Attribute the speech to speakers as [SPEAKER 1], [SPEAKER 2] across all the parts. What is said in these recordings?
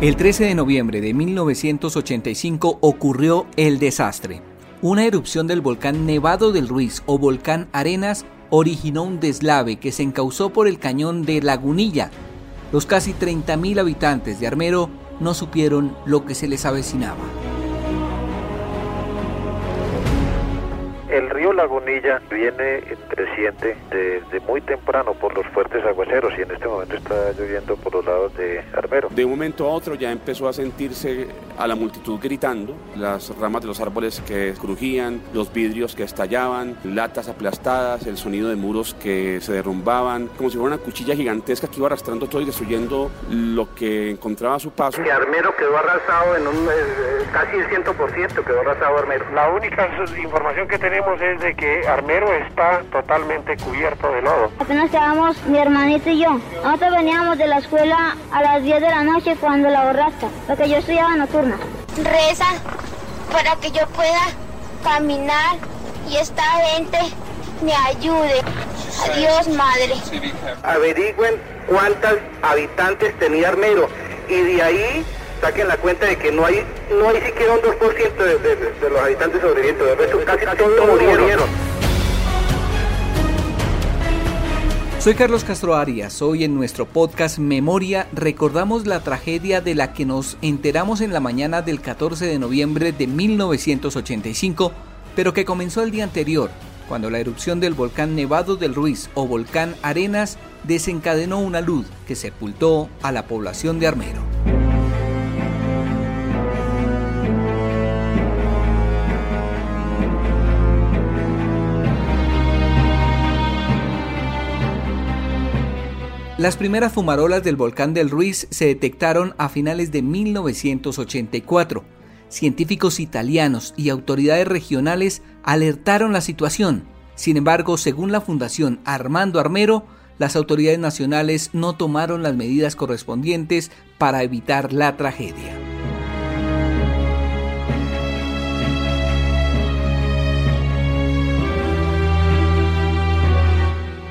[SPEAKER 1] El 13 de noviembre de 1985 ocurrió el desastre. Una erupción del volcán Nevado del Ruiz o volcán Arenas originó un deslave que se encauzó por el cañón de Lagunilla. Los casi 30.000 habitantes de Armero no supieron lo que se les avecinaba.
[SPEAKER 2] El río Lagunilla viene creciente desde muy temprano por los fuertes aguaceros y en este momento está lloviendo por los lados de Armero.
[SPEAKER 3] De un momento a otro ya empezó a sentirse a la multitud gritando, las ramas de los árboles que crujían, los vidrios que estallaban, latas aplastadas, el sonido de muros que se derrumbaban, como si fuera una cuchilla gigantesca que iba arrastrando todo y destruyendo lo que encontraba a su paso.
[SPEAKER 4] Que Armero quedó arrasado en un eh, casi el 100% quedó arrasado Armero.
[SPEAKER 5] La única información que tenemos es de que Armero está totalmente cubierto de lodo.
[SPEAKER 6] Apenas estábamos mi hermanito y yo. Nosotros veníamos de la escuela a las 10 de la noche cuando la borraste, porque yo estudiaba nocturna.
[SPEAKER 7] Reza para que yo pueda caminar y esta gente me ayude. Adiós, madre.
[SPEAKER 4] Averigüen cuántos habitantes tenía Armero y de ahí saquen la cuenta de que no hay no hay siquiera un 2% de, de, de, los habitantes sobrevivientes, de resto casi todos murieron.
[SPEAKER 1] Soy Carlos Castro Arias. Hoy en nuestro podcast Memoria recordamos la tragedia de la que nos enteramos en la mañana del 14 de noviembre de 1985, pero que comenzó el día anterior, cuando la erupción del volcán Nevado del Ruiz o volcán Arenas desencadenó una luz que sepultó a la población de Armero. Las primeras fumarolas del volcán del Ruiz se detectaron a finales de 1984. Científicos italianos y autoridades regionales alertaron la situación. Sin embargo, según la Fundación Armando Armero, las autoridades nacionales no tomaron las medidas correspondientes para evitar la tragedia.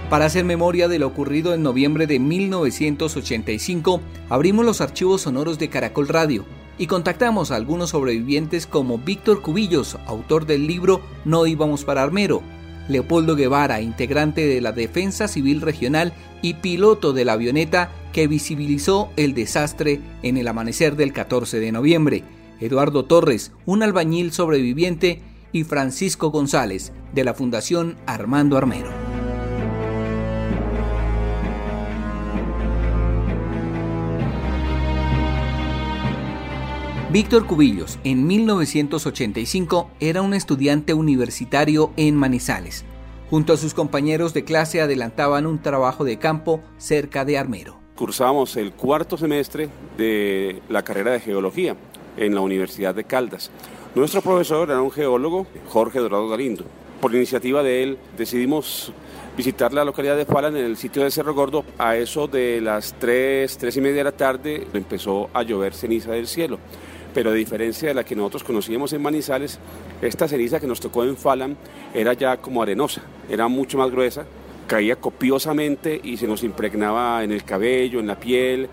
[SPEAKER 1] Para hacer memoria de lo ocurrido en noviembre de 1985, abrimos los archivos sonoros de Caracol Radio y contactamos a algunos sobrevivientes como Víctor Cubillos, autor del libro No íbamos para Armero, Leopoldo Guevara, integrante de la Defensa Civil Regional y piloto de la avioneta que visibilizó el desastre en el amanecer del 14 de noviembre, Eduardo Torres, un albañil sobreviviente, y Francisco González, de la Fundación Armando Armero. Víctor Cubillos, en 1985, era un estudiante universitario en Manizales. Junto a sus compañeros de clase adelantaban un trabajo de campo cerca de Armero.
[SPEAKER 3] Cursamos el cuarto semestre de la carrera de geología en la Universidad de Caldas. Nuestro profesor era un geólogo, Jorge Dorado Galindo. Por iniciativa de él decidimos visitar la localidad de Falan en el sitio del Cerro Gordo. A eso de las 3, 3 y media de la tarde empezó a llover ceniza del cielo pero a diferencia de la que nosotros conocíamos en Manizales, esta ceniza que nos tocó en Falan era ya como arenosa, era mucho más gruesa, caía copiosamente y se nos impregnaba en el cabello, en la piel.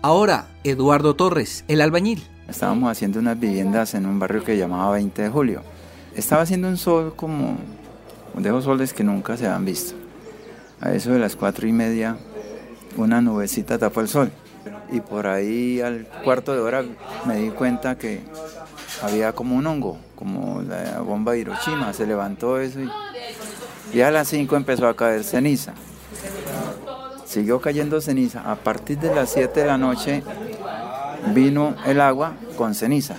[SPEAKER 1] Ahora, Eduardo Torres, el albañil.
[SPEAKER 8] Estábamos haciendo unas viviendas en un barrio que llamaba 20 de julio. Estaba haciendo un sol como de esos soles que nunca se habían visto. A eso de las cuatro y media, una nubecita tapó el sol y por ahí al cuarto de hora me di cuenta que había como un hongo, como la bomba de Hiroshima, se levantó eso y, a las 5 empezó a caer ceniza. Siguió cayendo ceniza. A partir de las 7 de la noche vino el agua con ceniza.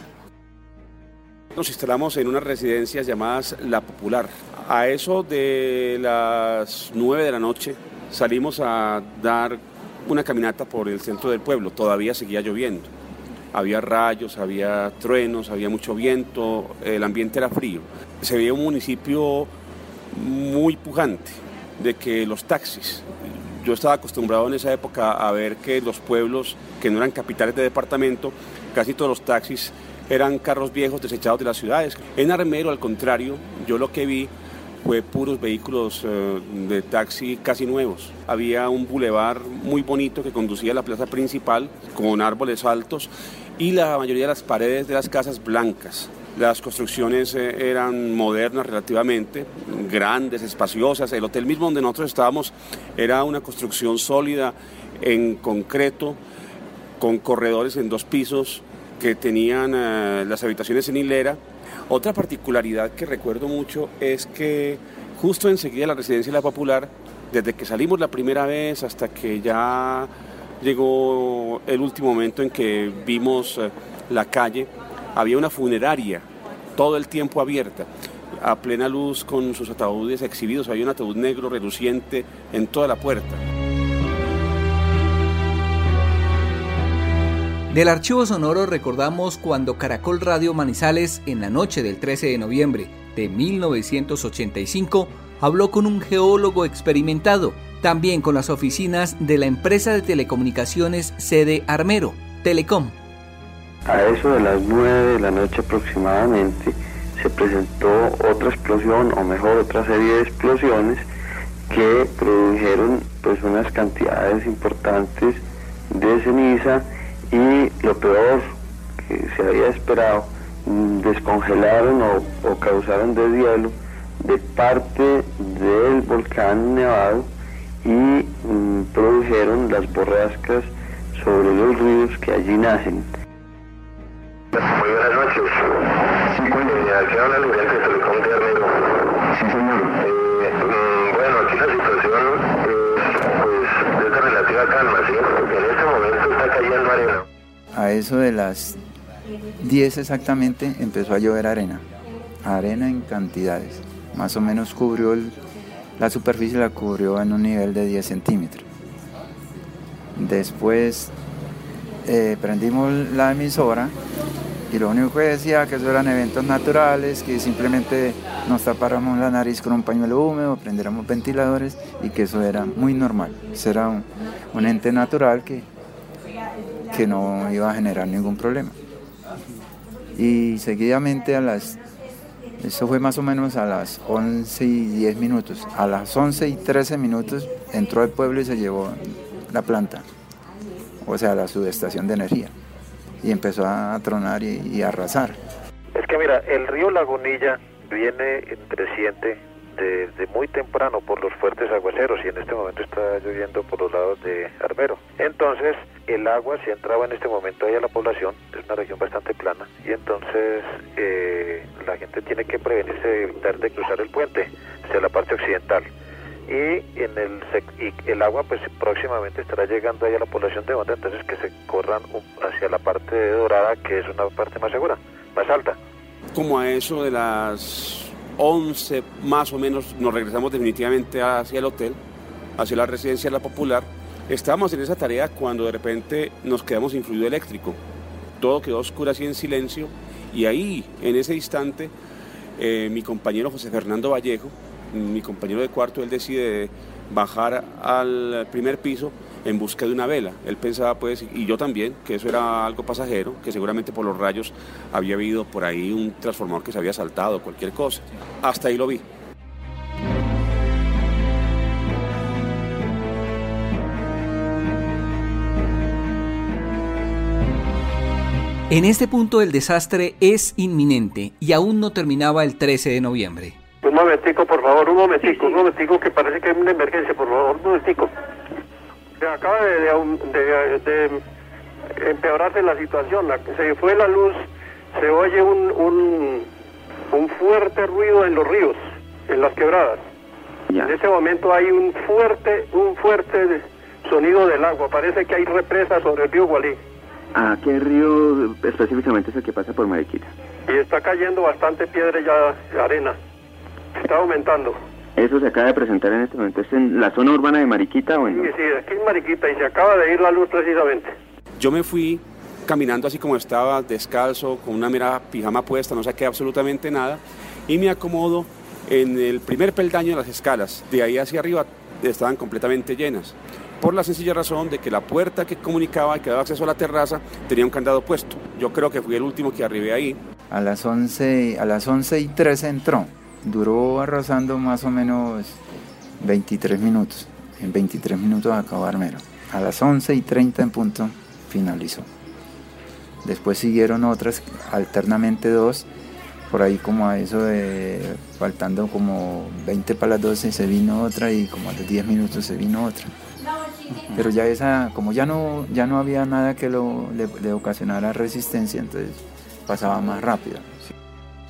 [SPEAKER 3] Nos instalamos en unas residencias llamadas La Popular. A eso de las 9 de la noche salimos a dar una caminata por el centro del pueblo, todavía seguía lloviendo. Había rayos, había truenos, había mucho viento, el ambiente era frío. Se veía un municipio muy pujante, de que los taxis, yo estaba acostumbrado en esa época a ver que los pueblos que no eran capitales de departamento, casi todos los taxis eran carros viejos desechados de las ciudades. En Armero, al contrario, yo lo que vi fue puros vehículos eh, de taxi casi nuevos. Había un bulevar muy bonito que conducía a la plaza principal con árboles altos y la mayoría de las paredes de las casas blancas. Las construcciones eh, eran modernas relativamente, grandes, espaciosas. El hotel mismo donde nosotros estábamos era una construcción sólida en concreto, con corredores en dos pisos que tenían eh, las habitaciones en hilera. Otra particularidad que recuerdo mucho es que justo enseguida la residencia de la Popular, desde que salimos la primera vez hasta que ya llegó el último momento en que vimos eh, la calle, había una funeraria todo el tiempo abierta, a plena luz con sus ataúdes exhibidos. Había un ataúd negro reluciente en toda la puerta.
[SPEAKER 1] Del archivo sonoro recordamos cuando Caracol Radio Manizales, en la noche del 13 de noviembre de 1985, habló con un geólogo experimentado, también con las oficinas de la empresa de telecomunicaciones sede Armero, Telecom.
[SPEAKER 9] A eso de las 9 de la noche aproximadamente se presentó otra explosión, o mejor otra serie de explosiones que produjeron pues unas cantidades importantes de ceniza y lo peor que se había esperado, mm, descongelaron o, causaron deshielo de parte del volcán nevado y mm, produjeron las borrascas sobre los ríos que allí nacen.
[SPEAKER 4] Muy buenas noches. Sí, eh, aquí habla gerente de Telecom de Armero.
[SPEAKER 9] Sí, señor.
[SPEAKER 4] Eh, mm, bueno, aquí la situación pues, es de relativa calma, ¿sí? En este momento
[SPEAKER 8] A eso de las 10 exactamente empezó a llover arena. Arena en cantidades. Más o menos cubrió la superficie la cubrió en un nivel de 10 centímetros. Después eh, prendimos la emisora y lo único que decía que eso eran eventos naturales, que simplemente nos tapáramos la nariz con un pañuelo húmedo, prendiéramos ventiladores y que eso era muy normal. Eso era un, ente natural que, que no iba a generar ningún problema. Y seguidamente a las, eso fue más o menos a las 11 y 10 minutos, a las 11 y 13 minutos entró el pueblo y se llevó la planta, o sea, la subestación de energía y empezó a tronar y, a arrasar.
[SPEAKER 2] Es que mira, el río Lagunilla viene creciente desde muy temprano por los fuertes aguaceros y en este momento está lloviendo por los lados de Armero. Entonces el agua si entraba en este momento ahí a la población, es una región bastante plana y entonces eh, la gente tiene que prevenirse de evitar de cruzar el puente hacia la parte occidental y en el el agua pues próximamente estará llegando ahí a la población de Honda, entonces que se corran hacia la parte Dorada, que es una parte más segura, más alta.
[SPEAKER 3] Como a eso de las 11 más o menos nos regresamos definitivamente hacia el hotel, hacia la residencia de la Popular. Estábamos en esa tarea cuando de repente nos quedamos sin fluido eléctrico. Todo quedó oscuro así en silencio y ahí, en ese instante, eh, mi compañero José Fernando Vallejo, mi compañero de cuarto, él decide bajar al primer piso en busca de una vela. Él pensaba, pues, y yo también, que eso era algo pasajero, que seguramente por los rayos había habido por ahí un transformador que se había saltado, cualquier cosa. Hasta ahí lo vi.
[SPEAKER 1] En este punto el desastre es inminente y aún no terminaba el 13 de noviembre.
[SPEAKER 5] Un momentico, por favor, un momentico, un momentico, que parece que hay una emergencia, por favor, un momentico. Se acaba de, de, empeorarse la situación, se fue la luz, se oye un, un, un fuerte ruido en los ríos, en las quebradas. En este momento hay un fuerte, un fuerte sonido del agua, parece que hay represas sobre el río Gualí.
[SPEAKER 9] ¿A qué río específicamente es el que pasa por Mariquita?
[SPEAKER 5] Y está cayendo bastante piedra ya, arena está aumentando.
[SPEAKER 9] ¿Eso se acaba de presentar en este momento? ¿Es en la zona urbana de Mariquita o en...?
[SPEAKER 5] Sí, sí, aquí en Mariquita y se acaba de ir la luz precisamente.
[SPEAKER 3] Yo me fui caminando así como estaba, descalzo, con una mera pijama puesta, no saqué absolutamente nada, y me acomodo en el primer peldaño de las escalas. De ahí hacia arriba estaban completamente llenas, por la sencilla razón de que la puerta que comunicaba y que daba acceso a la terraza tenía un candado puesto. Yo creo que fui el último que arribé ahí.
[SPEAKER 8] A las 11, a las 11 y 13 entró duró arrasando más o menos 23 minutos. En 23 minutos acabó Armero. A las 11 y 30 en punto finalizó. Después siguieron otras, alternamente dos. Por ahí como a eso de faltando como 20 para las 12 se vino otra y como a los 10 minutos se vino otra. Pero ya esa, como ya no, ya no había nada que lo, le, ocasionara resistencia, entonces pasaba más rápido.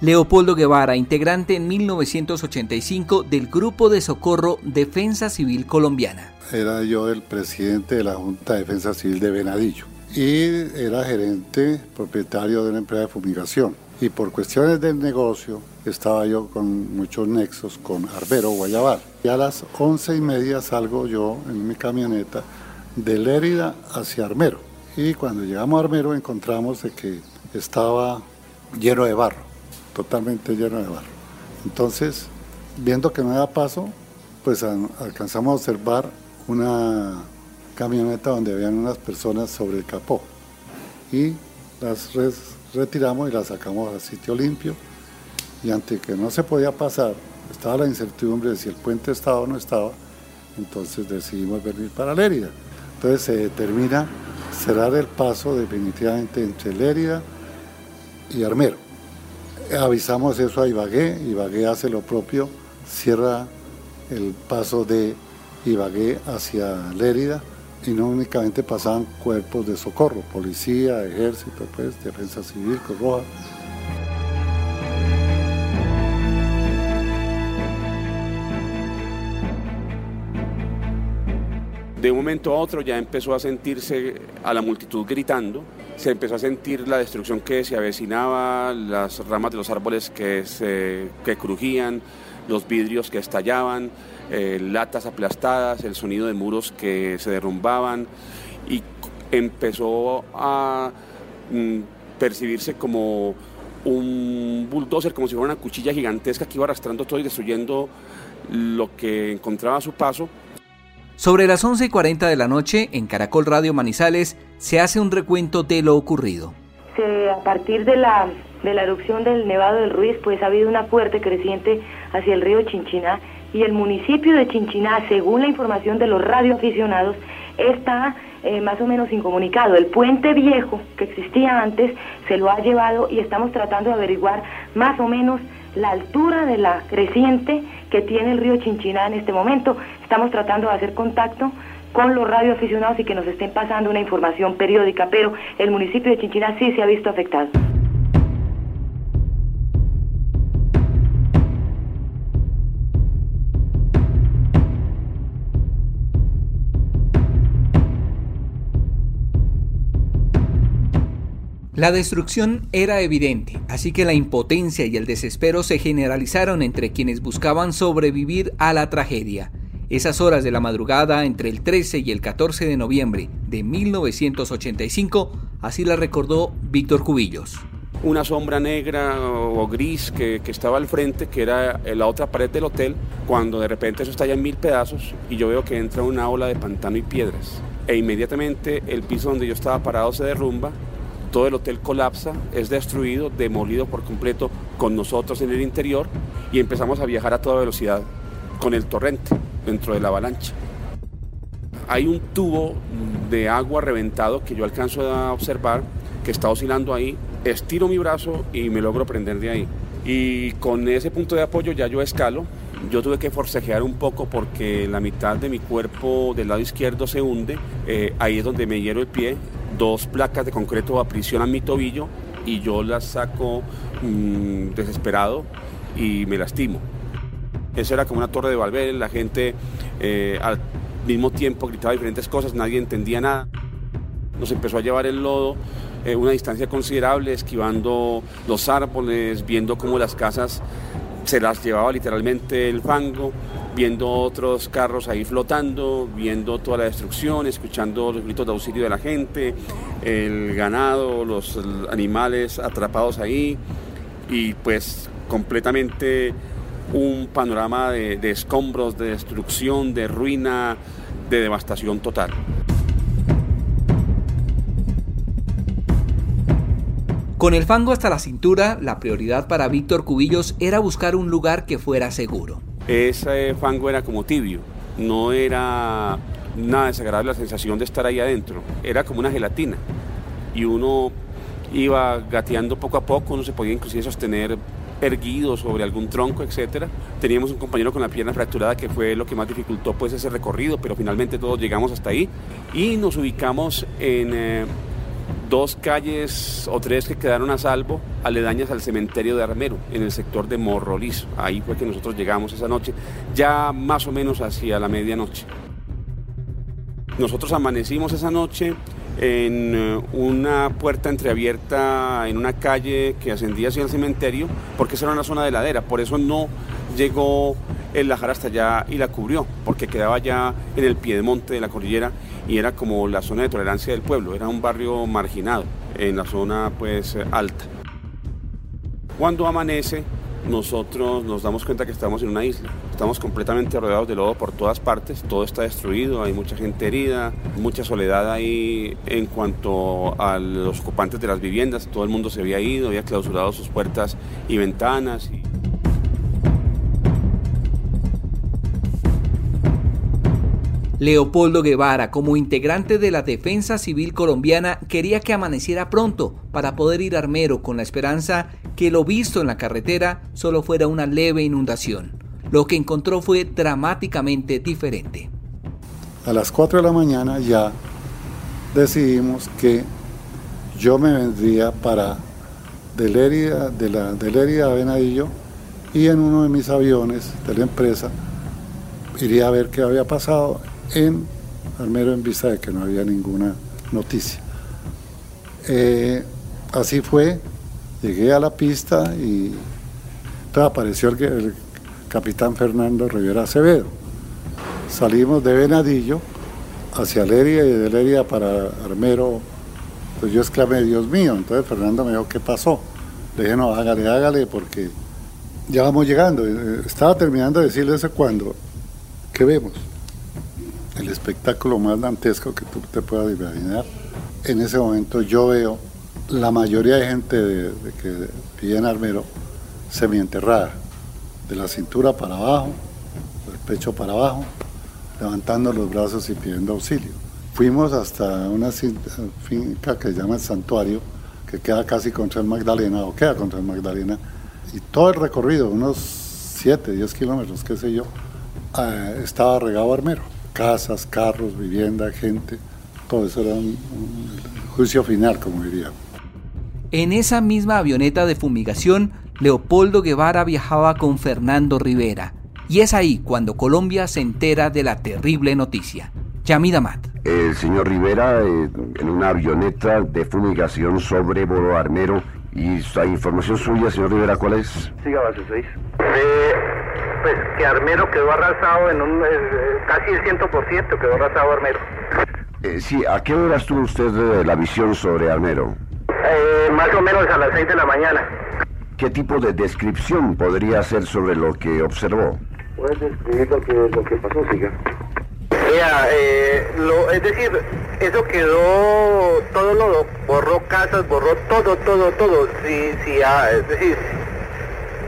[SPEAKER 1] Leopoldo Guevara, integrante en 1985 del Grupo de Socorro Defensa Civil Colombiana.
[SPEAKER 10] Era yo el presidente de la Junta de Defensa Civil de Venadillo y era gerente propietario de una empresa de fumigación. Y por cuestiones del negocio estaba yo con muchos nexos con Arbero Guayabal. Y a las once y media salgo yo en mi camioneta de Lérida hacia Armero. Y cuando llegamos a Armero encontramos de que estaba lleno de barro, totalmente lleno de barro. Entonces, viendo que no había paso, pues alcanzamos a observar una camioneta donde habían unas personas sobre el capó. Y las retiramos y las sacamos al sitio limpio. Y ante que no se podía pasar, estaba la incertidumbre de si el puente estaba o no estaba, entonces decidimos venir para Lérida. Entonces se determina cerrar el paso definitivamente entre Lérida y Armero. Avisamos eso a Ibagué, Ibagué hace lo propio, cierra el paso de Ibagué hacia Lérida y no únicamente pasaban cuerpos de socorro, policía, ejército, pues, defensa civil, Cruz
[SPEAKER 3] De un momento a otro ya empezó a sentirse a la multitud gritando, se empezó a sentir la destrucción que se avecinaba, las ramas de los árboles que, se, que crujían, los vidrios que estallaban, eh, latas aplastadas, el sonido de muros que se derrumbaban y empezó a mm, percibirse como un bulldozer, como si fuera una cuchilla gigantesca que iba arrastrando todo y destruyendo lo que encontraba a su paso.
[SPEAKER 1] Sobre las 11:40 de la noche, en Caracol Radio Manizales, se hace un recuento de lo ocurrido.
[SPEAKER 11] a partir de la, de la erupción del Nevado del Ruiz, pues ha habido una fuerte creciente hacia el río Chinchiná y el municipio de Chinchiná, según la información de los radioaficionados, está eh, más o menos incomunicado. El puente viejo que existía antes se lo ha llevado y estamos tratando de averiguar más o menos la altura de la creciente que tiene el río Chinchiná en este momento. Estamos tratando de hacer contacto con los radioaficionados y que nos estén pasando una información periódica, pero el municipio de Chinchiná sí se ha visto afectado.
[SPEAKER 1] La destrucción era evidente, así que la impotencia y el desespero se generalizaron entre quienes buscaban sobrevivir a la tragedia. Esas horas de la madrugada entre el 13 y el 14 de noviembre de 1985, así la recordó Víctor Cubillos.
[SPEAKER 3] Una sombra negra o gris que, estaba al frente, que era la otra pared del hotel, cuando de repente eso estalla en mil pedazos y yo veo que entra una ola de pantano y piedras. E inmediatamente el piso donde yo estaba parado se derrumba todo el hotel colapsa, es destruido, demolido por completo con nosotros en el interior y empezamos a viajar a toda velocidad con el torrente dentro de la avalancha. Hay un tubo de agua reventado que yo alcanzo a observar que está oscilando ahí, estiro mi brazo y me logro prender de ahí. Y con ese punto de apoyo ya yo escalo, yo tuve que forcejear un poco porque la mitad de mi cuerpo del lado izquierdo se hunde, eh, ahí es donde me hiero el pie, dos placas de concreto aprisionan mi tobillo y yo las saco mm, desesperado y me lastimo. Eso era como una torre de Valverde, la gente eh, al mismo tiempo gritaba diferentes cosas, nadie entendía nada. Nos empezó a llevar el lodo eh, una distancia considerable, esquivando los árboles, viendo cómo las casas se las llevaba literalmente el fango viendo otros carros ahí flotando, viendo toda la destrucción, escuchando los gritos de auxilio de la gente, el ganado, los animales atrapados ahí y pues completamente un panorama de, escombros, de destrucción, de ruina, de devastación total.
[SPEAKER 1] Con el fango hasta la cintura, la prioridad para Víctor Cubillos era buscar un lugar que fuera seguro.
[SPEAKER 3] Ese fango era como tibio, no era nada desagradable la sensación de estar ahí adentro, era como una gelatina y uno iba gateando poco a poco, uno se podía inclusive sostener erguido sobre algún tronco, etcétera. Teníamos un compañero con la pierna fracturada que fue lo que más dificultó pues ese recorrido, pero finalmente todos llegamos hasta ahí y nos ubicamos en eh, dos calles o tres que quedaron a salvo, aledañas al cementerio de Armero, en el sector de Morrolizo. Ahí fue que nosotros llegamos esa noche, ya más o menos hacia la medianoche. Nosotros amanecimos esa noche en eh, una puerta entreabierta en una calle que ascendía hacia el cementerio, porque esa era una zona de ladera, por eso no llegó el Lajar hasta allá y la cubrió, porque quedaba ya en el pie de la cordillera y era como la zona de tolerancia del pueblo, era un barrio marginado en la zona pues alta. Cuando amanece, nosotros nos damos cuenta que estamos en una isla. Estamos completamente rodeados de lodo por todas partes, todo está destruido, hay mucha gente herida, mucha soledad ahí en cuanto a los ocupantes de las viviendas, todo el mundo se había ido, había clausurado sus puertas y ventanas.
[SPEAKER 1] Leopoldo Guevara, como integrante de la Defensa Civil Colombiana, quería que amaneciera pronto para poder ir Armero con la esperanza que lo visto en la carretera solo fuera una leve inundación. Lo que encontró fue dramáticamente diferente.
[SPEAKER 10] A las 4 de la mañana ya decidimos que yo me vendría para Deleria, de la a Venadillo y en uno de mis aviones de la empresa iría a ver qué había pasado en Armero en vista de que no había ninguna noticia. Eh, así fue, llegué a la pista y apareció el, capitán Fernando Rivera Acevedo. Salimos de Venadillo hacia Leria y de Leria para Armero. Pues yo exclamé, Dios mío, entonces Fernando me dijo, ¿qué pasó? Le dije, no, hágale, hágale, porque ya vamos llegando. Eh, estaba terminando de decirle eso cuando, ¿qué vemos? El espectáculo más dantesco que tú te puedas imaginar. En ese momento yo veo la mayoría de gente de, que vive en Armero semienterrada, de la cintura para abajo, del pecho para abajo, levantando los brazos y pidiendo auxilio. Fuimos hasta una finca que se llama el Santuario, que queda casi contra el Magdalena, o queda contra el Magdalena, y todo el recorrido, unos 7, 10 kilómetros, qué sé yo, eh, estaba regado Armero casas, carros, vivienda, gente, todo eso era un, juicio final, como diría.
[SPEAKER 1] En esa misma avioneta de fumigación, Leopoldo Guevara viajaba con Fernando Rivera. Y es ahí cuando Colombia se entera de la terrible noticia. Yamida Mat.
[SPEAKER 12] El señor Rivera eh, en una avioneta de fumigación sobre Boro Armero. ¿Y la información suya, señor Rivera, cuál es?
[SPEAKER 4] Siga base 6 pues que Armero quedó arrasado en un, eh, casi el 100% quedó arrasado Armero.
[SPEAKER 12] Eh, sí, ¿a qué hora estuvo usted de la visión sobre Armero?
[SPEAKER 4] Eh, más o menos a las 6 de la mañana.
[SPEAKER 12] ¿Qué tipo de descripción podría hacer sobre lo que observó?
[SPEAKER 4] Puedes describir lo que, lo que pasó, siga. Vea, eh, lo, es decir, eso quedó, todo lo borró casas, borró todo, todo, todo. Sí, sí, ah, es decir,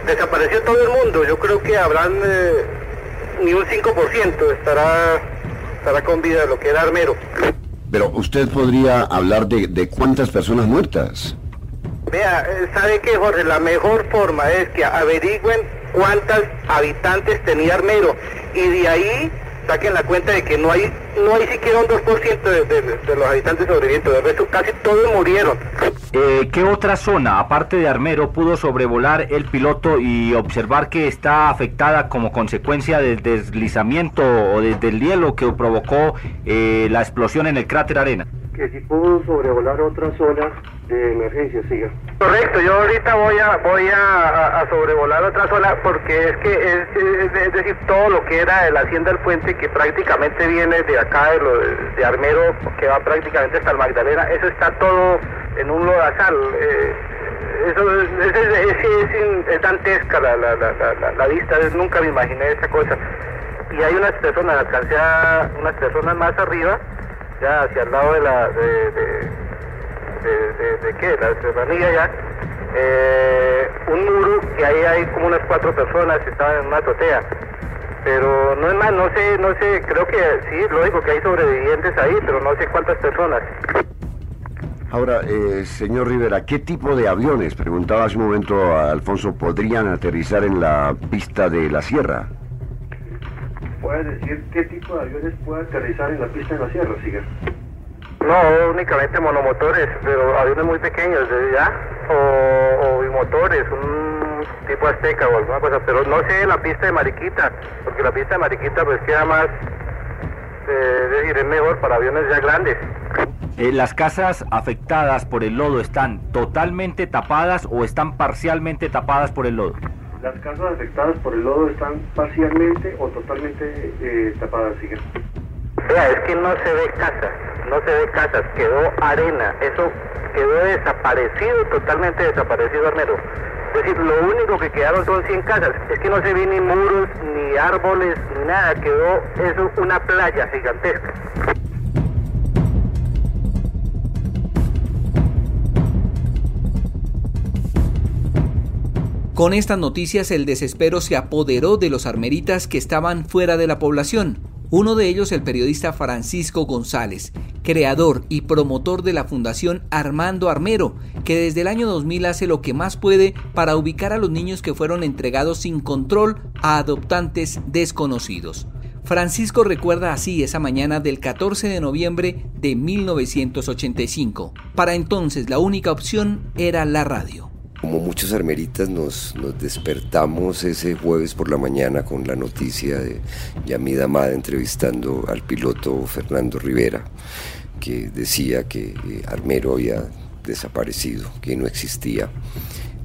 [SPEAKER 4] desapareció todo el mundo. Yo creo que habrán eh, ni un 5% estará, estará con vida lo que era Armero.
[SPEAKER 12] Pero usted podría hablar de, de cuántas personas muertas.
[SPEAKER 4] Vea, eh, ¿sabe qué, Jorge? La mejor forma es que averigüen cuántas habitantes tenía Armero y de ahí saquen la cuenta de que no hay no hay siquiera un 2% de, de, los habitantes sobrevivientes, de resto casi todos murieron.
[SPEAKER 13] Eh, ¿Qué otra zona, aparte de Armero, pudo sobrevolar el piloto y observar que está afectada como consecuencia del deslizamiento o del hielo que provocó eh, la explosión en el cráter Arena?
[SPEAKER 5] Que si pudo sobrevolar otras zonas de emergencia, siga.
[SPEAKER 4] Correcto, yo ahorita voy a voy a, sobrevolar otra zona porque es que es, decir, todo lo que era la hacienda del puente que prácticamente viene de acá de, lo, de Armero, que va prácticamente hasta el Magdalena, eso está todo en un lodazal. Eh, eso es, es, dantesca la, la, vista, nunca me imaginé esa cosa. Y hay unas personas, alcancé unas personas más arriba, ya hacia el lado de la... de de, de, qué, la serranía ya, eh, un muro y ahí hay como unas cuatro personas que estaban en una azotea. Pero no es más, no sé, no sé, creo que sí, lógico que hay sobrevivientes ahí, pero no sé cuántas personas.
[SPEAKER 12] Ahora, eh, señor Rivera, ¿qué tipo de aviones, preguntaba hace un momento a Alfonso, podrían aterrizar en la pista de la sierra?
[SPEAKER 5] ¿Puede decir qué tipo de aviones puede aterrizar en la pista de la sierra, Sigue?
[SPEAKER 4] No, únicamente monomotores, pero aviones muy pequeños, ¿ya? O, o bimotores, un tipo azteca o alguna cosa, pero no sé la pista de Mariquita, porque la pista de Mariquita pues queda más, eh, es decir, es mejor para aviones ya grandes.
[SPEAKER 13] Eh, ¿Las casas afectadas por el lodo están totalmente tapadas o están parcialmente tapadas por el lodo?
[SPEAKER 5] Las casas afectadas por el lodo están parcialmente o totalmente eh, tapadas, siguen.
[SPEAKER 4] Vea, es que no se ve casas, no se ve casas, quedó arena, eso quedó desaparecido, totalmente desaparecido, Armero. Es decir, lo único que quedaron son 100 casas, es que no se ve ni muros, ni árboles, ni nada, quedó eso una playa gigantesca.
[SPEAKER 1] Con estas noticias el desespero se apoderó de los armeritas que estaban fuera de la población. Uno de ellos el periodista Francisco González, creador y promotor de la Fundación Armando Armero, que desde el año 2000 hace lo que más puede para ubicar a los niños que fueron entregados sin control a adoptantes desconocidos. Francisco recuerda así esa mañana del 14 de noviembre de 1985. Para entonces la única opción era la radio.
[SPEAKER 14] Como muchos armeritas nos, despertamos ese jueves por la mañana con la noticia de Yamida Amada entrevistando al piloto Fernando Rivera, que decía que eh, Armero había desaparecido, que no existía.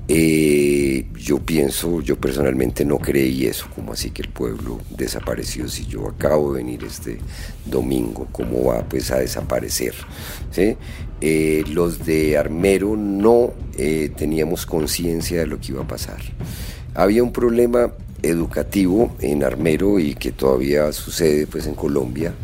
[SPEAKER 14] Eh, yo pienso, yo personalmente no creí eso, como así que el pueblo desapareció, si yo acabo de venir este domingo, ¿cómo va pues a desaparecer? ¿Sí? Eh, los de Armero no eh, teníamos conciencia de lo que iba a pasar. Había un problema educativo en Armero y que todavía sucede pues en Colombia.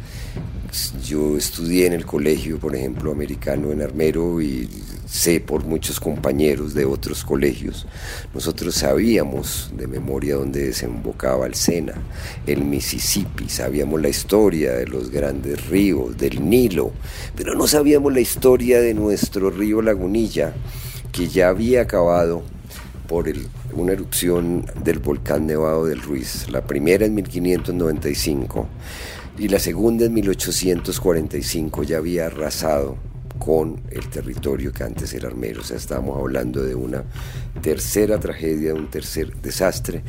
[SPEAKER 14] Yo estudié en el colegio, por ejemplo, americano en Armero y sé por muchos compañeros de otros colegios, nosotros sabíamos de memoria dónde desembocaba el Sena, el Mississippi, sabíamos la historia de los grandes ríos, del Nilo, pero no sabíamos la historia de nuestro río Lagunilla, que ya había acabado por una erupción del volcán Nevado del Ruiz, la primera en 1595 y la segunda en 1845 ya había arrasado con el territorio que antes era armero. O sea, estamos hablando de una tercera tragedia, un tercer desastre.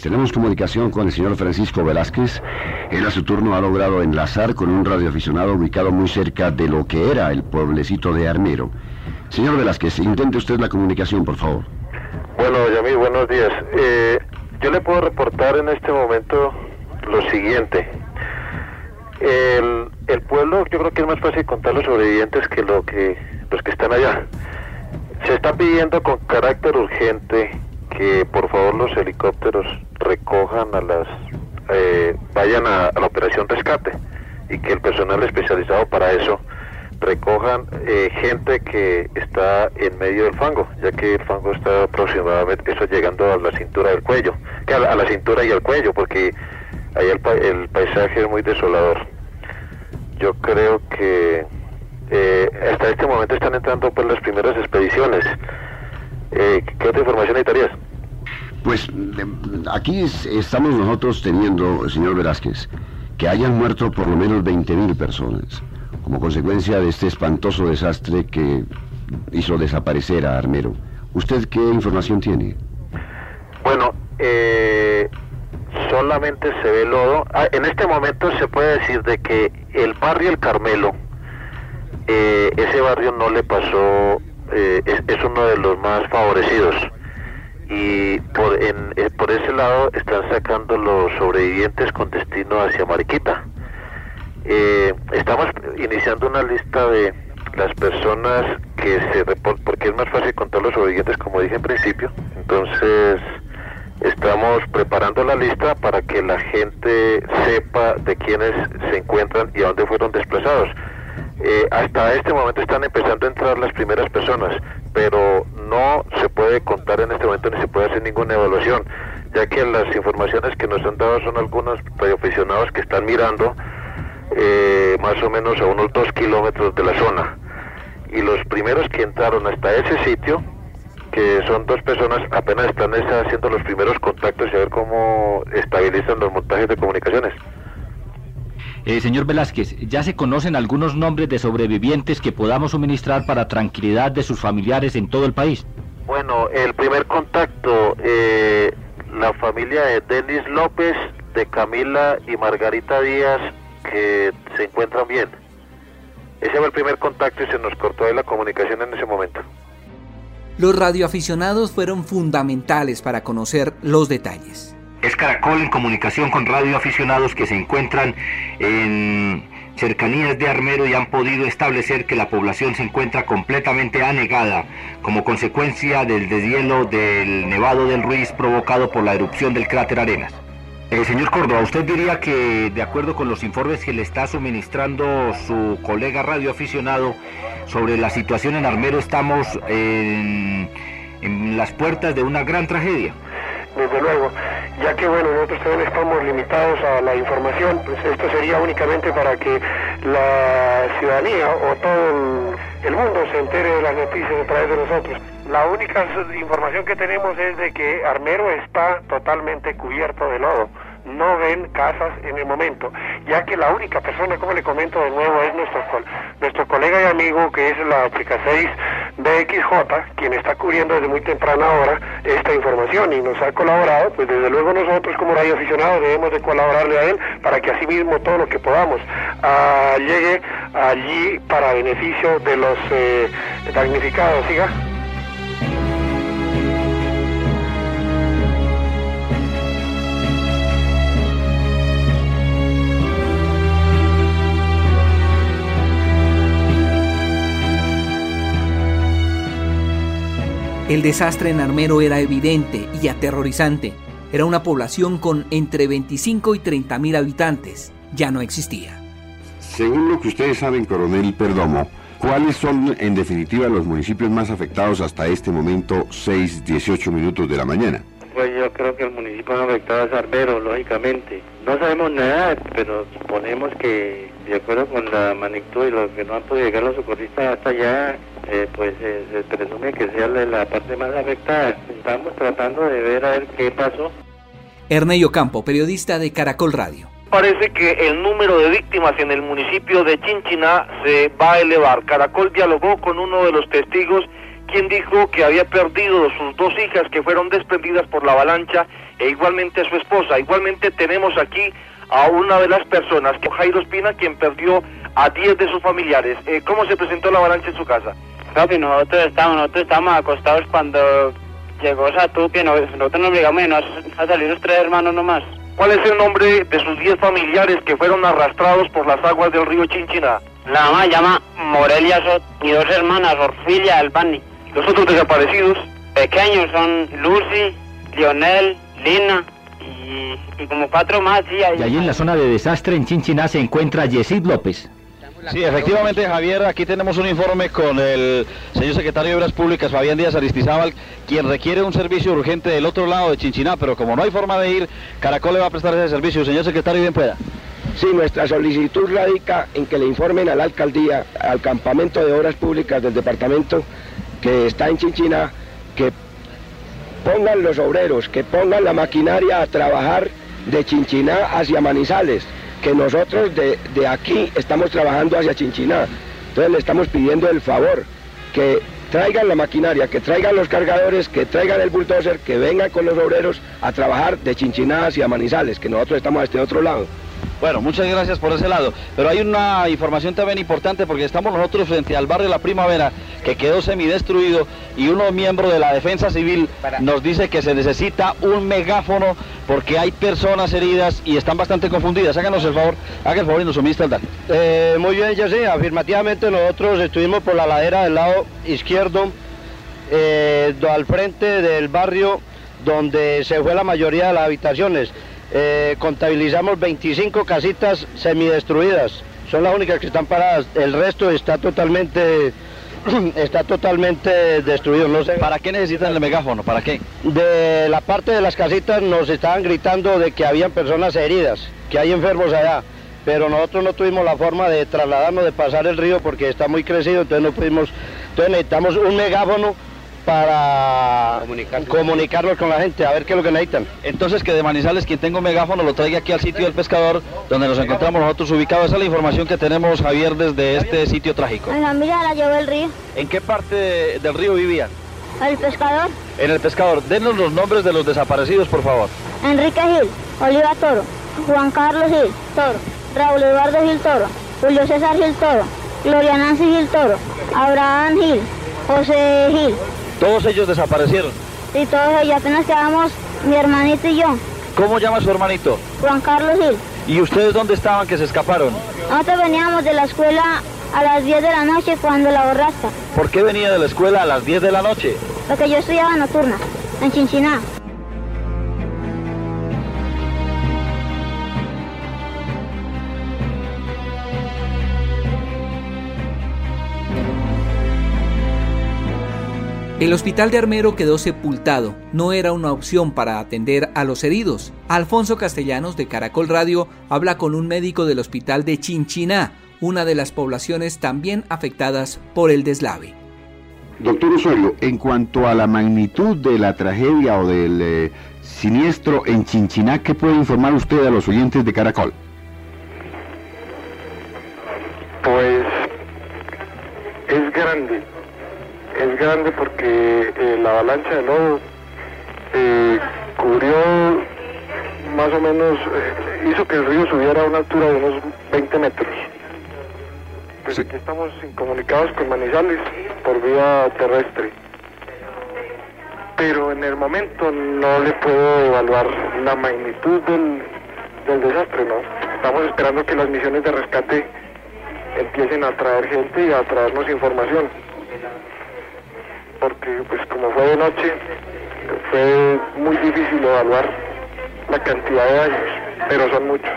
[SPEAKER 12] Tenemos comunicación con el señor Francisco Velázquez. Él a su turno ha logrado enlazar con un radioaficionado ubicado muy cerca de lo que era el pueblecito de Armero. Señor Velázquez, intente usted la comunicación, por favor.
[SPEAKER 2] Bueno, Yamil, buenos días. Eh, yo le puedo reportar en este momento lo siguiente. El, el pueblo, yo creo que es más fácil contar los sobrevivientes que, lo que los que están allá. Se está pidiendo con carácter urgente que por favor los helicópteros recojan a las, eh, vayan a, la operación rescate y que el personal especializado para eso recojan eh, gente que está en medio del fango, ya que el fango está aproximadamente eso llegando a la cintura del cuello, que a la cintura y al cuello, porque ahí el, el paisaje es muy desolador. Yo creo que eh, hasta este momento están entrando pues las primeras expediciones. Eh, ¿Qué otra información necesitarías?
[SPEAKER 12] Pues aquí estamos nosotros teniendo, señor Velázquez, que hayan muerto por lo menos 20.000 personas como consecuencia de este espantoso desastre que hizo desaparecer a Armero. ¿Usted qué información tiene?
[SPEAKER 2] Bueno, eh, solamente se ve lodo. Ah, en este momento se puede decir de que el barrio El Carmelo, eh, ese barrio no le pasó, eh, es, uno de los más favorecidos. Y por, en, eh, por ese lado están sacando los sobrevivientes con destino hacia Mariquita. estamos iniciando una lista de las personas que se reportan, porque es más fácil contar los sobrevivientes, como dije en principio. Entonces, Estamos preparando la lista para que la gente sepa de quiénes se encuentran y a dónde fueron desplazados. Eh, hasta este momento están empezando a entrar las primeras personas, pero no se puede contar en este momento ni se puede hacer ninguna evaluación, ya que las informaciones que nos han dado son algunos radioaficionados que están mirando eh, más o menos a unos dos kilómetros de la zona. Y los primeros que entraron hasta ese sitio, que son dos personas, apenas están haciendo los primeros contactos y a ver cómo estabilizan los montajes de comunicaciones.
[SPEAKER 13] Eh, señor Velázquez, ¿ya se conocen algunos nombres de sobrevivientes que podamos suministrar para tranquilidad de sus familiares en todo el país?
[SPEAKER 2] Bueno, el primer contacto, eh, la familia de Denis López, de Camila y Margarita Díaz, que se encuentran bien. Ese fue el primer contacto y se nos cortó de la comunicación en ese momento.
[SPEAKER 1] Los radioaficionados fueron fundamentales para conocer los detalles.
[SPEAKER 13] Es Caracol en comunicación con radioaficionados que se encuentran en cercanías de Armero y han podido establecer que la población se encuentra completamente anegada como consecuencia del deshielo del Nevado del Ruiz provocado por la erupción del cráter Arenas. Eh, señor Córdoba, ¿usted diría que, de acuerdo con los informes que le está suministrando su colega radioaficionado sobre la situación en Armero, estamos en, las puertas de una gran tragedia?
[SPEAKER 15] Desde luego, ya que bueno, nosotros también estamos limitados a la información, pues esto sería únicamente para que la ciudadanía o todo el mundo se entere de las noticias a través de nosotros. La única información que tenemos es de que Armero está totalmente cubierto de lodo. No ven casas en el momento, ya que la única persona, como le comento de nuevo, es nuestro, nuestro colega y amigo que es la chica 6 BXJ, quien está cubriendo desde muy temprana hora esta información y nos ha colaborado, pues desde luego nosotros como radio aficionados debemos de colaborarle a él para que así mismo todo lo que podamos ah, llegue allí para beneficio de los eh, damnificados. ¿siga?
[SPEAKER 1] El desastre en Armero era evidente y aterrorizante. Era una población con entre 25 y 30 mil habitantes. Ya no existía.
[SPEAKER 12] Según lo que ustedes saben, coronel Perdomo, ¿cuáles son en definitiva los municipios más afectados hasta este momento, 6, 18 minutos de la mañana?
[SPEAKER 16] Pues yo creo que el municipio más afectado es Armero, lógicamente. No sabemos nada, pero suponemos que de acuerdo con la magnitud y lo que no han podido llegar los socorristas hasta allá, eh, pues eh, se presume que sea la, parte más afectada. Estamos tratando de ver a ver qué pasó.
[SPEAKER 1] Ernei Campo, periodista de Caracol Radio.
[SPEAKER 17] Parece que el número de víctimas en el municipio de Chinchiná se va a elevar. Caracol dialogó con uno de los testigos quien dijo que había perdido sus dos hijas que fueron desprendidas por la avalancha e igualmente a su esposa. Igualmente tenemos aquí a una de las personas, que Jairo Espina, quien perdió a 10 de sus familiares. Eh, ¿Cómo se presentó la avalancha en su casa?
[SPEAKER 16] Papi, nosotros estamos, nosotros estamos acostados cuando llegó Satupi, nosotros nos obligamos a salir los tres hermanos nomás.
[SPEAKER 17] ¿Cuál es el nombre de sus diez familiares que fueron arrastrados por las aguas del río Chinchina?
[SPEAKER 16] La mamá llama Morelia Sot y dos hermanas, Orfilia Albani.
[SPEAKER 17] ¿Los otros desaparecidos?
[SPEAKER 16] Pequeños son Lucy, Lionel, Lina y, como cuatro más. Sí,
[SPEAKER 13] Y allí en la zona de desastre en Chinchiná se encuentra Yesid López.
[SPEAKER 18] Sí, efectivamente, Javier, aquí tenemos un informe con el señor secretario de Obras Públicas, Fabián Díaz Aristizábal, quien requiere un servicio urgente del otro lado de Chinchiná, pero como no hay forma de ir, Caracol le va a prestar ese servicio. Señor secretario, bien pueda.
[SPEAKER 19] Sí, nuestra solicitud radica en que le informen a la alcaldía, al campamento de obras públicas del departamento que está en Chinchiná, que pongan los obreros, que pongan la maquinaria a trabajar de Chinchiná hacia Manizales que nosotros de, aquí estamos trabajando hacia Chinchiná. Entonces le estamos pidiendo el favor que traigan la maquinaria, que traigan los cargadores, que traigan el bulldozer, que vengan con los obreros a trabajar de Chinchiná hacia Manizales, que nosotros estamos a este otro lado.
[SPEAKER 18] Bueno, muchas gracias por ese lado. Pero hay una información también importante porque estamos nosotros frente al barrio La Primavera que quedó semidestruido y uno miembro de la Defensa Civil nos dice que se necesita un megáfono porque hay personas heridas y están bastante confundidas. Háganos el favor, haga el favor y nos suministra el dato.
[SPEAKER 19] Eh, muy bien, ya sé, afirmativamente nosotros estuvimos por la ladera del lado izquierdo, eh, al frente del barrio donde se fue la mayoría de las habitaciones. Eh, contabilizamos 25 casitas semidestruidas son las únicas que están paradas. El resto está totalmente está totalmente destruido. No sé.
[SPEAKER 18] ¿Para qué necesitan el megáfono? ¿Para qué?
[SPEAKER 19] De la parte de las casitas nos estaban gritando de que habían personas heridas, que hay enfermos allá. Pero nosotros no tuvimos la forma de trasladarnos, de pasar el río porque está muy crecido, entonces no pudimos. Entonces necesitamos un megáfono para comunicarnos con la gente, a ver qué es lo que necesitan.
[SPEAKER 18] Entonces que de Manizales quien tenga un megáfono lo traiga aquí al sitio del pescador donde nos encontramos nosotros ubicados. Esa es la información que tenemos, Javier, desde este sitio trágico.
[SPEAKER 6] Mi familia la llevó el río.
[SPEAKER 18] ¿En qué parte del río vivían?
[SPEAKER 6] El pescador.
[SPEAKER 18] En el pescador. Denos los nombres de los desaparecidos, por favor.
[SPEAKER 6] Enrique Gil, Oliva Toro, Juan Carlos Gil, Toro, Raúl Eduardo Gil Toro, Julio César Gil Toro, Gloria Nancy Gil Toro, Abraham Gil, José Gil,
[SPEAKER 18] ¿Todos ellos desaparecieron?
[SPEAKER 6] Sí, todos ellos. Apenas quedamos mi hermanito y yo.
[SPEAKER 18] ¿Cómo llama su hermanito?
[SPEAKER 6] Juan Carlos Gil.
[SPEAKER 18] ¿Y ustedes dónde estaban que se escaparon?
[SPEAKER 6] Nosotros veníamos de la escuela a las 10 de la noche cuando la borraste.
[SPEAKER 18] ¿Por qué venía de la escuela a las 10 de la noche?
[SPEAKER 6] Porque yo estudiaba nocturna, en Chinchiná.
[SPEAKER 1] El hospital de Armero quedó sepultado, no era una opción para atender a los heridos. Alfonso Castellanos de Caracol Radio habla con un médico del hospital de Chinchiná, una de las poblaciones también afectadas por el deslave.
[SPEAKER 12] Doctor Osorio, en cuanto a la magnitud de la tragedia o del eh, siniestro en Chinchiná, ¿qué puede informar usted a los oyentes de Caracol?
[SPEAKER 5] Pues es grande, es grande porque eh, la avalancha de lodo eh, cubrió más o menos, eh, hizo que el río subiera a una altura de unos 20 metros. Pues aquí estamos incomunicados con Manizales por vía terrestre. Pero en el momento no le puedo evaluar la magnitud del, del desastre, ¿no? Estamos esperando que las misiones de rescate empiecen a traer gente y a traernos información. Porque pues como fue de noche, fue muy difícil evaluar la cantidad de daños, pero son muchos.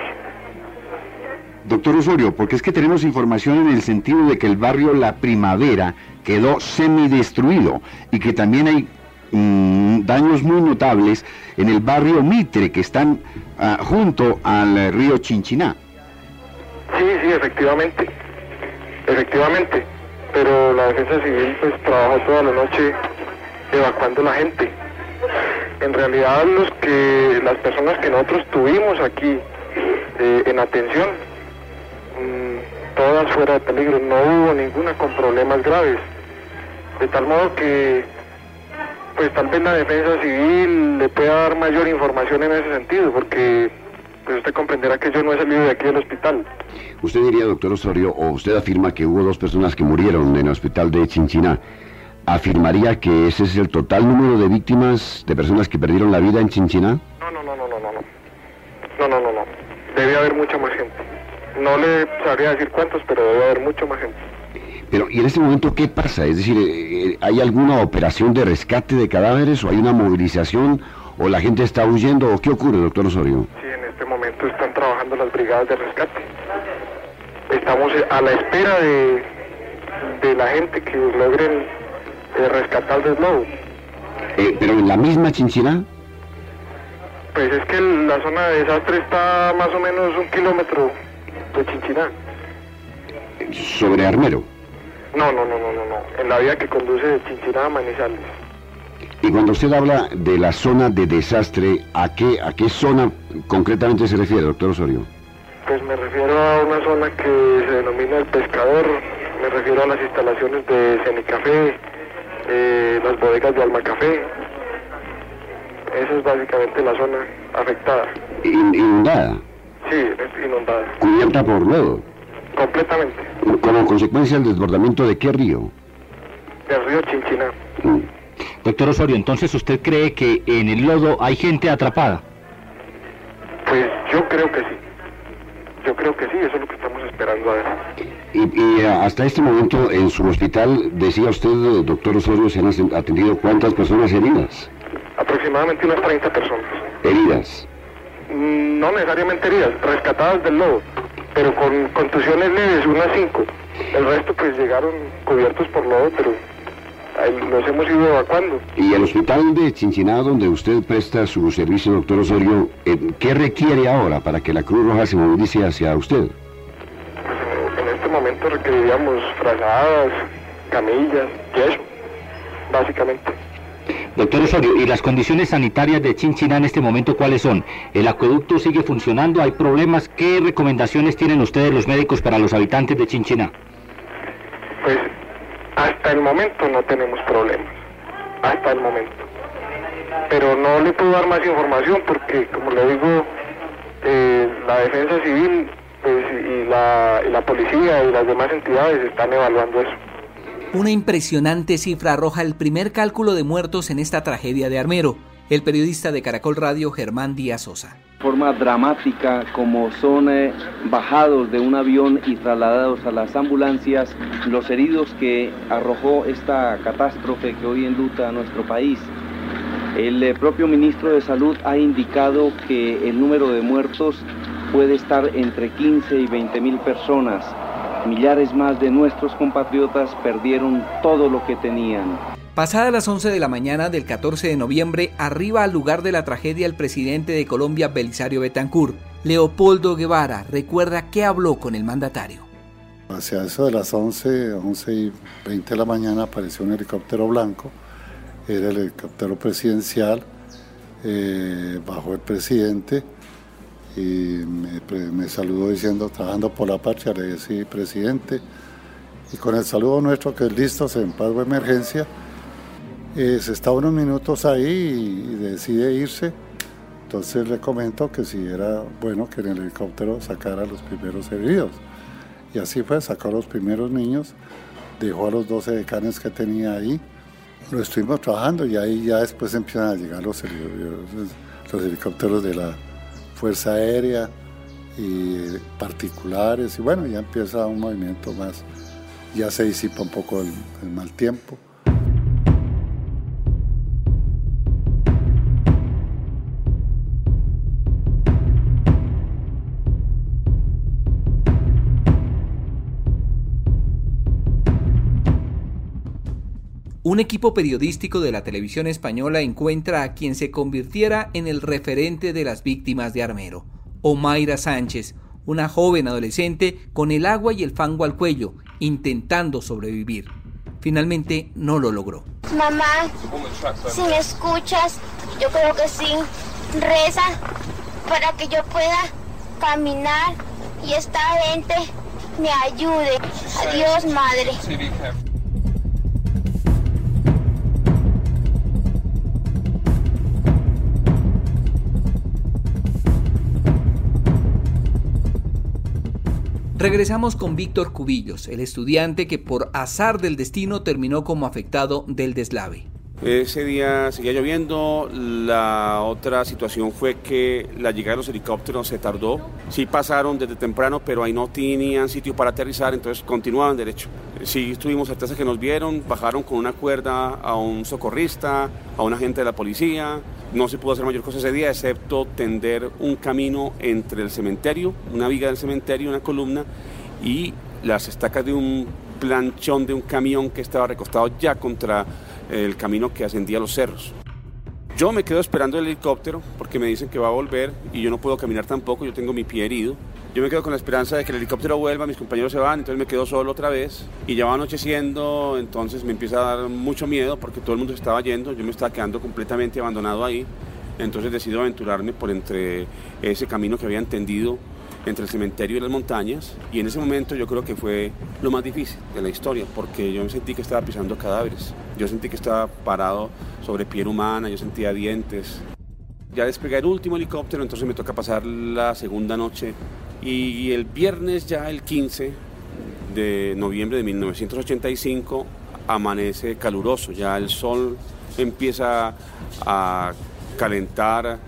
[SPEAKER 12] Doctor Osorio, porque es que tenemos información en el sentido de que el barrio La Primavera quedó semidestruido y que también hay mm, daños muy notables en el barrio Mitre, que están ah, junto al eh, río Chinchiná.
[SPEAKER 5] Sí, sí, efectivamente, efectivamente, pero la defensa civil pues trabajó toda la noche evacuando la gente. En realidad los que, las personas que nosotros tuvimos aquí eh, en atención, mm, todas fuera de peligro, no hubo ninguna con problemas graves. De tal modo que, pues tal vez la defensa civil le pueda dar mayor información en ese sentido, porque pues usted comprenderá que yo no he salido de aquí del hospital.
[SPEAKER 12] Usted diría, doctor Osorio, o usted afirma que hubo dos personas que murieron en el hospital de Chinchiná. ¿Afirmaría que ese es el total número de víctimas, de personas que perdieron la vida en Chinchiná?
[SPEAKER 5] No, no, no, no, no, no. No, no, no, no. Debe haber mucha más gente. No le sabría decir cuántos, pero debe haber mucho más gente.
[SPEAKER 12] Pero, ¿y en este momento qué pasa? Es decir, eh, ¿hay alguna operación de rescate de cadáveres o hay una movilización o la gente está huyendo o qué ocurre, doctor Osorio?
[SPEAKER 5] Sí, en trabajando las brigadas de rescate. Estamos a la espera de, de la gente que logren eh, rescatar del.
[SPEAKER 12] Eh, ¿Pero en la misma Chinchiná?
[SPEAKER 5] Pues es que la zona de desastre está más o menos un kilómetro de Chinchiná.
[SPEAKER 12] ¿Sobre Armero?
[SPEAKER 5] No, no, no, no, no, no. En la vía que conduce de Chinchiná a Manizales.
[SPEAKER 12] Y cuando usted habla de la zona de desastre, ¿a qué, a qué zona concretamente se refiere, doctor Osorio?
[SPEAKER 5] Pues me refiero a una zona que se denomina el pescador, me refiero a las instalaciones de Cenicafé, eh, las bodegas de Alma Café. Esa es básicamente la zona afectada.
[SPEAKER 12] In- inundada,
[SPEAKER 5] Sí, es inundada.
[SPEAKER 12] cubierta por lodo,
[SPEAKER 5] Completamente.
[SPEAKER 12] como consecuencia del desbordamiento de qué río.
[SPEAKER 5] Del río Chinchiná.
[SPEAKER 13] Doctor Osorio, entonces usted cree que en el lodo hay gente atrapada.
[SPEAKER 5] Pues yo creo que sí. Yo creo que sí, eso es lo que estamos esperando a ver.
[SPEAKER 12] Y, y, eh, hasta este momento en su hospital, decía usted, eh, doctor Osorio, se han atendido cuántas personas heridas.
[SPEAKER 5] Aproximadamente unas 30 personas.
[SPEAKER 12] Heridas.
[SPEAKER 5] Mm, No necesariamente heridas, rescatadas del lodo. pero con contusiones leves, unas cinco. El resto pues llegaron cubiertos por lodo, pero los hemos ido evacuando.
[SPEAKER 12] Y el hospital de Chinchiná, donde usted presta su servicio, doctor Osorio, eh, ¿qué requiere ahora para que la Cruz Roja se movilice hacia usted?
[SPEAKER 5] En este momento requeriríamos frazadas, camillas, yeso, básicamente.
[SPEAKER 13] Doctor Osorio, ¿y las condiciones sanitarias de Chinchiná en este momento cuáles son? ¿El acueducto sigue funcionando? ¿Hay problemas? ¿Qué recomendaciones tienen ustedes los médicos para los habitantes de Chinchiná?
[SPEAKER 5] Pues hasta el momento no tenemos problemas, hasta el momento. Pero no le puedo dar más información porque, como le digo, eh, la defensa civil pues, y, la, y la policía y las demás entidades están evaluando eso.
[SPEAKER 1] Una impresionante cifra arroja el primer cálculo de muertos en esta tragedia de Armero. El periodista de Caracol Radio, Germán Díaz Sosa.
[SPEAKER 20] Forma dramática, como son eh, bajados de un avión y trasladados a las ambulancias los heridos que arrojó esta catástrofe que hoy enluta a nuestro país. El eh, propio ministro de Salud ha indicado que el número de muertos puede estar entre 15 y 20 mil personas. Millares más de nuestros compatriotas perdieron todo lo que tenían.
[SPEAKER 1] Pasadas las 11 de la mañana del 14 de noviembre, arriba al lugar de la tragedia el presidente de Colombia, Belisario Betancourt. Leopoldo Guevara recuerda que habló con el mandatario.
[SPEAKER 10] Hacia eso de las 11, 11 y 20 de la mañana apareció un helicóptero blanco, era el helicóptero presidencial, eh, bajó el presidente y me, saludó diciendo, trabajando por la patria, le decía, presidente, y con el saludo nuestro que es listo, en paz o emergencia, eh, se está unos minutos ahí y, decide irse, entonces le comento que si era bueno que en el helicóptero sacara a los primeros heridos. Y así fue, sacó a los primeros niños, dejó a los 12 decanes que tenía ahí, lo estuvimos trabajando y ahí ya después empiezan a llegar los, los helicópteros de la Fuerza Aérea y particulares, y bueno, ya empieza un movimiento más, ya se disipa un poco el mal tiempo.
[SPEAKER 1] Un equipo periodístico de la televisión española encuentra a quien se convirtiera en el referente de las víctimas de Armero, Omaira Sánchez, una joven adolescente con el agua y el fango al cuello, intentando sobrevivir. Finalmente no lo logró.
[SPEAKER 7] Mamá, si me escuchas, yo creo que sí, reza para que yo pueda caminar y esta gente me ayude. Adiós, madre.
[SPEAKER 1] Regresamos con Víctor Cubillos, el estudiante que por azar del destino terminó como afectado del deslave.
[SPEAKER 3] Ese día seguía lloviendo, la otra situación fue que la llegada de los helicópteros se tardó. Sí pasaron desde temprano, pero ahí no tenían sitio para aterrizar, entonces continuaban derecho. Sí tuvimos certeza que nos vieron, bajaron con una cuerda a un socorrista, a un agente de la policía. No se pudo hacer mayor cosa ese día, excepto tender un camino entre el cementerio, una viga del cementerio, una columna, y las estacas de un planchón de un camión que estaba recostado ya contra el camino que ascendía a los cerros. Yo me quedo esperando el helicóptero porque me dicen que va a volver y yo no puedo caminar tampoco, yo tengo mi pie herido. Yo me quedo con la esperanza de que el helicóptero vuelva, mis compañeros se van, entonces me quedo solo otra vez y ya va anocheciendo, entonces me empieza a dar mucho miedo porque todo el mundo se estaba yendo, yo me estaba quedando completamente abandonado ahí. Entonces decido aventurarme por entre ese camino que había entendido entre el cementerio y las montañas y en ese momento yo creo que fue lo más difícil de la historia porque yo me sentí que estaba pisando cadáveres, yo sentí que estaba parado sobre piel humana, yo sentía dientes. Ya despegué el último helicóptero, entonces me toca pasar la segunda noche y el viernes ya el 15 de noviembre de 1985 amanece caluroso, ya el sol empieza a calentar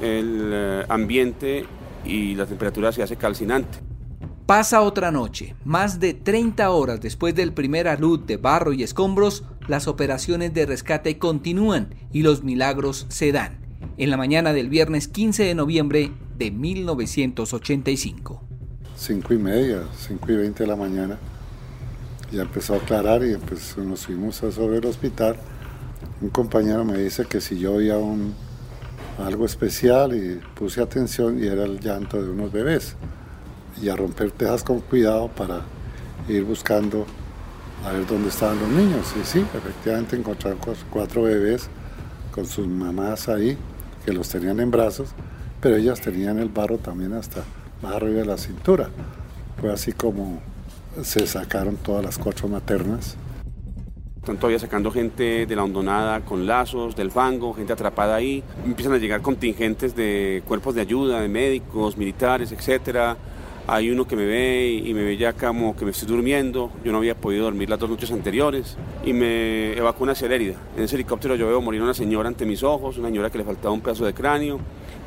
[SPEAKER 3] el eh, ambiente y la temperatura se hace calcinante.
[SPEAKER 1] Pasa otra noche, más de 30 horas después del primer alud de barro y escombros, las operaciones de rescate continúan y los milagros se dan. En la mañana del viernes 15 de noviembre de 1985.
[SPEAKER 10] cinco y media, cinco y veinte de la mañana. Ya empezó a aclarar y pues nos fuimos sobre el hospital. Un compañero me dice que si yo oía un, algo especial y puse atención y era el llanto de unos bebés. Y a romper tejas con cuidado para ir buscando a ver dónde estaban los niños. Y sí, efectivamente encontraron cuatro bebés con sus mamás ahí, que los tenían en brazos, pero ellas tenían el barro también hasta más arriba de la cintura. Fue así como se sacaron todas las cuatro maternas.
[SPEAKER 3] Están todavía sacando gente de la hondonada con lazos, del fango, gente atrapada ahí. Empiezan a llegar contingentes de cuerpos de ayuda, de médicos, militares, etcétera hay uno que me ve y me ve ya como que me estoy durmiendo. Yo no había podido dormir las dos noches anteriores y me evacuna hacia herida. En ese helicóptero yo veo morir una señora ante mis ojos, una señora que le faltaba un pedazo de cráneo,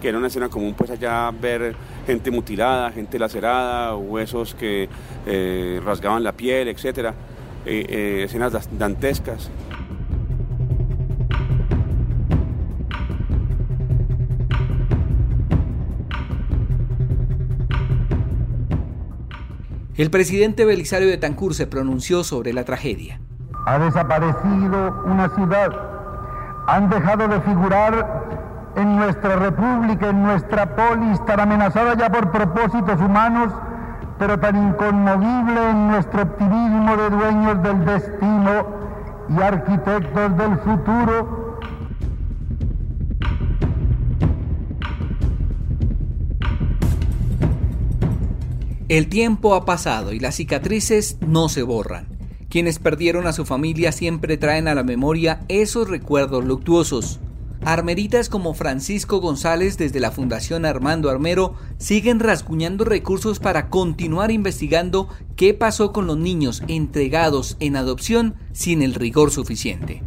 [SPEAKER 3] que era una escena común pues allá ver gente mutilada, gente lacerada, huesos que eh, rasgaban la piel, etcétera, eh, eh, escenas dantescas.
[SPEAKER 1] El presidente Belisario de Tancur se pronunció sobre la tragedia.
[SPEAKER 21] Ha desaparecido una ciudad. Han dejado de figurar en nuestra república, en nuestra polis, tan amenazada ya por propósitos humanos, pero tan inconmovible en nuestro optimismo de dueños del destino y arquitectos del futuro
[SPEAKER 1] El tiempo ha pasado y las cicatrices no se borran. Quienes perdieron a su familia siempre traen a la memoria esos recuerdos luctuosos. Armeritas como Francisco González desde la Fundación Armando Armero siguen rasguñando recursos para continuar investigando qué pasó con los niños entregados en adopción sin el rigor suficiente.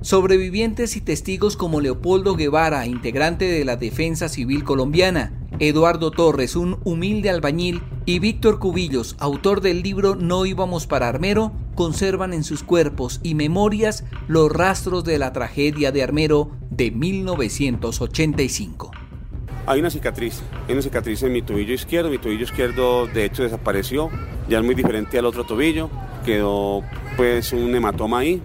[SPEAKER 1] Sobrevivientes y testigos como Leopoldo Guevara, integrante de la Defensa Civil Colombiana, Eduardo Torres, un humilde albañil, y Víctor Cubillos, autor del libro No íbamos para Armero, conservan en sus cuerpos y memorias los rastros de la tragedia de Armero de 1985.
[SPEAKER 3] Hay una cicatriz, hay una cicatriz en mi tobillo izquierdo, mi tobillo izquierdo de hecho desapareció, ya es muy diferente al otro tobillo, quedó pues un hematoma ahí,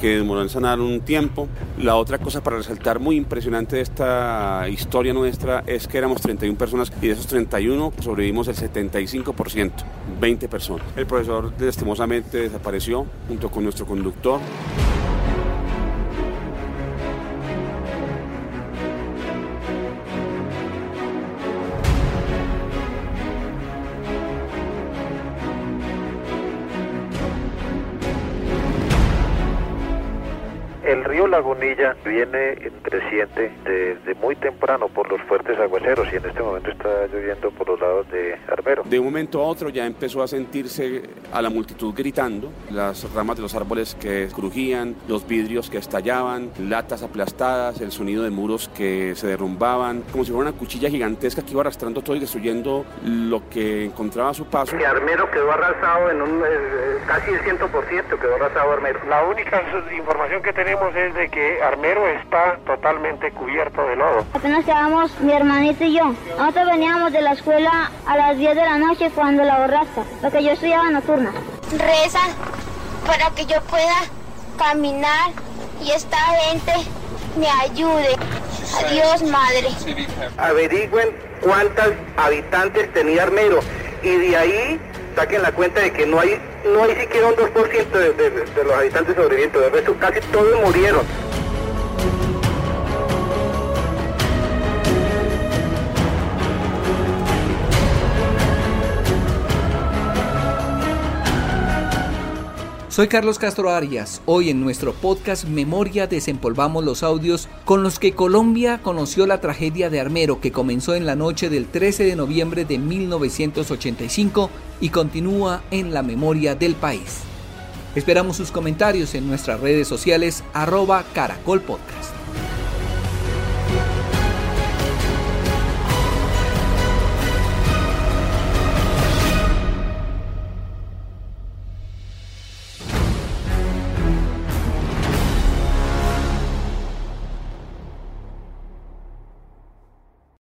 [SPEAKER 3] que demoró en sanar un tiempo. La otra cosa para resaltar muy impresionante de esta historia nuestra es que éramos 31 personas y de esos 31 sobrevivimos el 75%, 20 personas. El profesor lastimosamente desapareció junto con nuestro conductor.
[SPEAKER 2] Lagunilla viene creciente desde muy temprano por los fuertes aguaceros y en este momento está lloviendo por los lados de Armero.
[SPEAKER 3] De un momento a otro ya empezó a sentirse a la multitud gritando, las ramas de los árboles que crujían, los vidrios que estallaban, latas aplastadas, el sonido de muros que se derrumbaban, como si fuera una cuchilla gigantesca que iba arrastrando todo y destruyendo lo que encontraba a su paso.
[SPEAKER 4] Que Armero quedó arrasado en un eh, casi el 100% quedó arrasado Armero.
[SPEAKER 5] La única información que tenemos es de que Armero está totalmente cubierto de lodo.
[SPEAKER 6] Apenas quedamos mi hermanito y yo. Nosotros veníamos de la escuela a las 10 de la noche cuando la borraste, porque yo estudiaba nocturna.
[SPEAKER 7] Reza para que yo pueda caminar y esta gente me ayude. Adiós, madre.
[SPEAKER 4] Averigüen cuántos habitantes tenía Armero y de ahí saquen la cuenta de que no hay no hay siquiera un 2% de, de, de, los habitantes sobrevivientes, de resto casi todos murieron.
[SPEAKER 1] Soy Carlos Castro Arias. Hoy en nuestro podcast Memoria desempolvamos los audios con los que Colombia conoció la tragedia de Armero que comenzó en la noche del 13 de noviembre de 1985 y continúa en la memoria del país. Esperamos sus comentarios en nuestras redes sociales arroba Caracol Podcast.